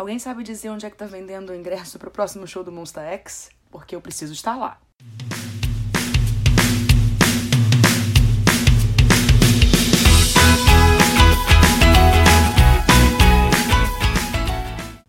Alguém sabe dizer onde é que tá vendendo o ingresso pro próximo show do Monster X? Porque eu preciso estar lá.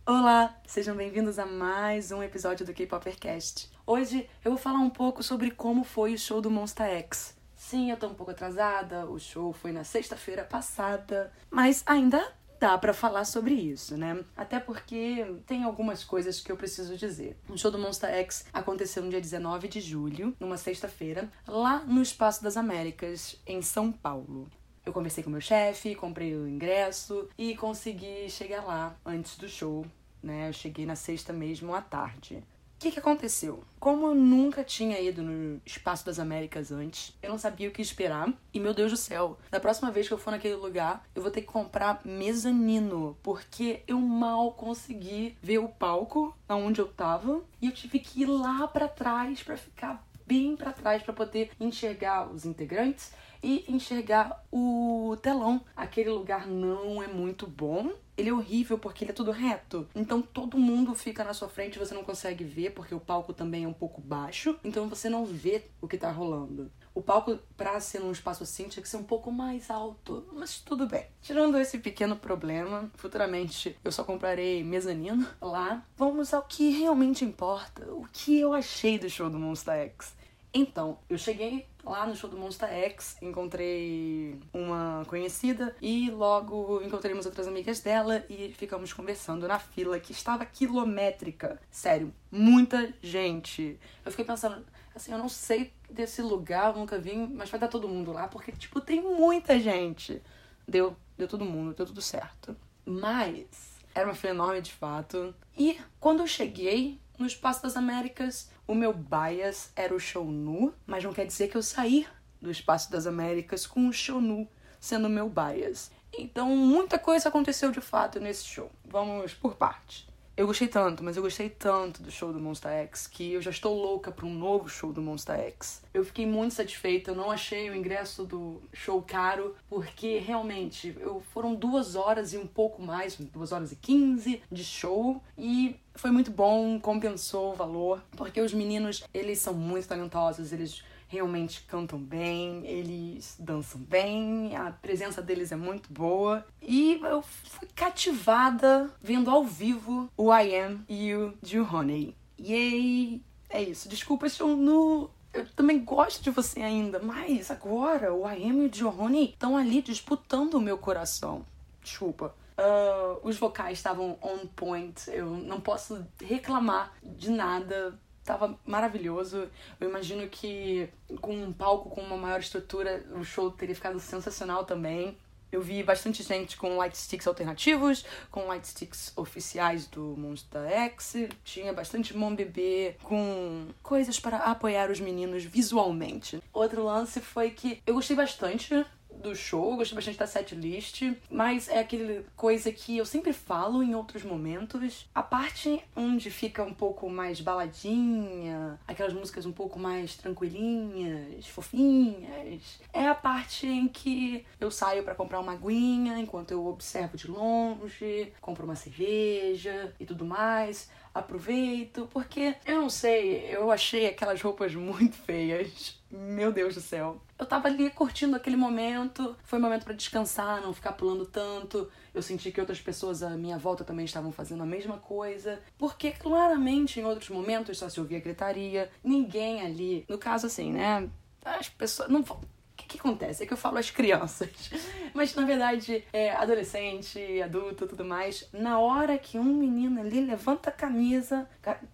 Olá, sejam bem-vindos a mais um episódio do K-Popercast. Hoje eu vou falar um pouco sobre como foi o show do Monster X. Sim, eu tô um pouco atrasada, o show foi na sexta-feira passada, mas ainda dá para falar sobre isso, né? Até porque tem algumas coisas que eu preciso dizer. O show do Monster X aconteceu no dia 19 de julho, numa sexta-feira, lá no Espaço das Américas, em São Paulo. Eu conversei com meu chefe, comprei o ingresso e consegui chegar lá antes do show, né? Eu cheguei na sexta mesmo à tarde. O que, que aconteceu? Como eu nunca tinha ido no Espaço das Américas antes, eu não sabia o que esperar. E meu Deus do céu, da próxima vez que eu for naquele lugar, eu vou ter que comprar mezanino, porque eu mal consegui ver o palco aonde eu tava e eu tive que ir lá para trás para ficar bem para trás para poder enxergar os integrantes e enxergar o telão. Aquele lugar não é muito bom. Ele é horrível porque ele é tudo reto. Então todo mundo fica na sua frente você não consegue ver porque o palco também é um pouco baixo. Então você não vê o que tá rolando. O palco, pra ser num espaço assim, tinha que ser um pouco mais alto. Mas tudo bem. Tirando esse pequeno problema, futuramente eu só comprarei mezanino lá. Vamos ao que realmente importa. O que eu achei do show do Monster X. Então, eu cheguei lá no show do Monster X, encontrei uma conhecida e logo encontrei umas outras amigas dela e ficamos conversando na fila que estava quilométrica. Sério, muita gente. Eu fiquei pensando, assim, eu não sei desse lugar, nunca vim, mas vai dar todo mundo lá porque, tipo, tem muita gente. Deu, deu todo mundo, deu tudo certo. Mas era uma fila enorme de fato. E quando eu cheguei no Espaço das Américas, o meu bias era o show nu, mas não quer dizer que eu saí do Espaço das Américas com o show nu sendo meu bias. Então, muita coisa aconteceu de fato nesse show. Vamos por parte. Eu gostei tanto, mas eu gostei tanto do show do Monster X que eu já estou louca para um novo show do Monster X. Eu fiquei muito satisfeita, eu não achei o ingresso do show caro, porque realmente eu, foram duas horas e um pouco mais, duas horas e quinze de show, e foi muito bom, compensou o valor, porque os meninos, eles são muito talentosos, eles realmente cantam bem, eles dançam bem, a presença deles é muito boa. E eu fui cativada vendo ao vivo o I Am e o Honey. Yay! É isso. Desculpa, estou no. Eu também gosto de você ainda, mas agora o I Am e o Johnny estão ali disputando o meu coração. Desculpa. Uh, os vocais estavam on point, eu não posso reclamar de nada tava maravilhoso. Eu imagino que com um palco com uma maior estrutura, o show teria ficado sensacional também. Eu vi bastante gente com light sticks alternativos, com light sticks oficiais do Monster X. Tinha bastante mão bebê com coisas para apoiar os meninos visualmente. Outro lance foi que eu gostei bastante do show, gostei bastante da setlist, mas é aquele coisa que eu sempre falo em outros momentos. A parte onde fica um pouco mais baladinha, aquelas músicas um pouco mais tranquilinhas, fofinhas, é a parte em que eu saio para comprar uma aguinha enquanto eu observo de longe, compro uma cerveja e tudo mais aproveito, porque eu não sei, eu achei aquelas roupas muito feias. Meu Deus do céu. Eu tava ali curtindo aquele momento, foi um momento para descansar, não ficar pulando tanto. Eu senti que outras pessoas à minha volta também estavam fazendo a mesma coisa, porque claramente em outros momentos só se ouvia gritaria, ninguém ali, no caso assim, né? As pessoas não que acontece? É que eu falo as crianças. Mas na verdade, é adolescente, adulto tudo mais. Na hora que um menino ali levanta a camisa.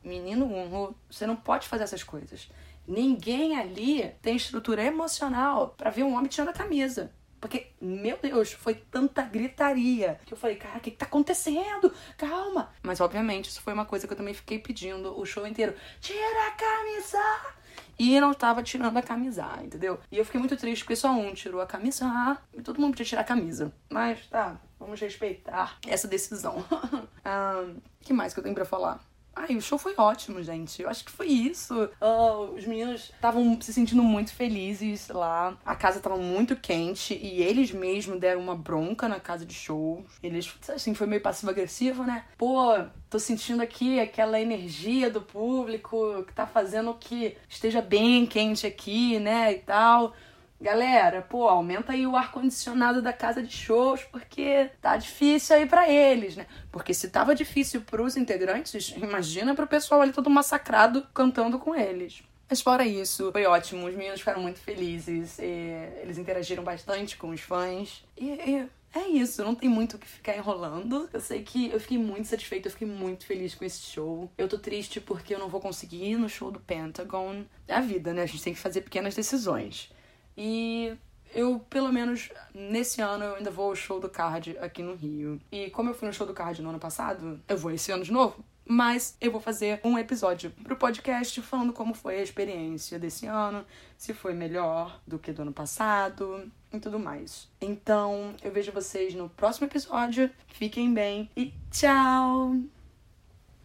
Menino, você não pode fazer essas coisas. Ninguém ali tem estrutura emocional para ver um homem tirando a camisa. Porque, meu Deus, foi tanta gritaria que eu falei, cara, o que, que tá acontecendo? Calma. Mas, obviamente, isso foi uma coisa que eu também fiquei pedindo o show inteiro. Tira a camisa! E não tava tirando a camisa, entendeu? E eu fiquei muito triste porque só um tirou a camisa e todo mundo podia tirar a camisa. Mas tá, vamos respeitar essa decisão. O um, que mais que eu tenho pra falar? Ai, o show foi ótimo, gente. Eu acho que foi isso. Uh, os meninos estavam se sentindo muito felizes lá. A casa tava muito quente e eles mesmos deram uma bronca na casa de show. Eles, assim, foi meio passivo-agressivo, né? Pô, tô sentindo aqui aquela energia do público que tá fazendo que esteja bem quente aqui, né? E tal. Galera, pô, aumenta aí o ar-condicionado da casa de shows, porque tá difícil aí para eles, né? Porque se tava difícil pros integrantes, imagina pro pessoal ali todo massacrado cantando com eles. Mas fora isso, foi ótimo. Os meninos ficaram muito felizes. eles interagiram bastante com os fãs. E, e, é isso, não tem muito o que ficar enrolando. Eu sei que eu fiquei muito satisfeita, eu fiquei muito feliz com esse show. Eu tô triste porque eu não vou conseguir ir no show do Pentagon. É a vida, né? A gente tem que fazer pequenas decisões. E eu, pelo menos nesse ano, eu ainda vou ao show do Card aqui no Rio. E como eu fui no show do Card no ano passado, eu vou esse ano de novo. Mas eu vou fazer um episódio pro podcast falando como foi a experiência desse ano, se foi melhor do que do ano passado e tudo mais. Então, eu vejo vocês no próximo episódio. Fiquem bem e tchau!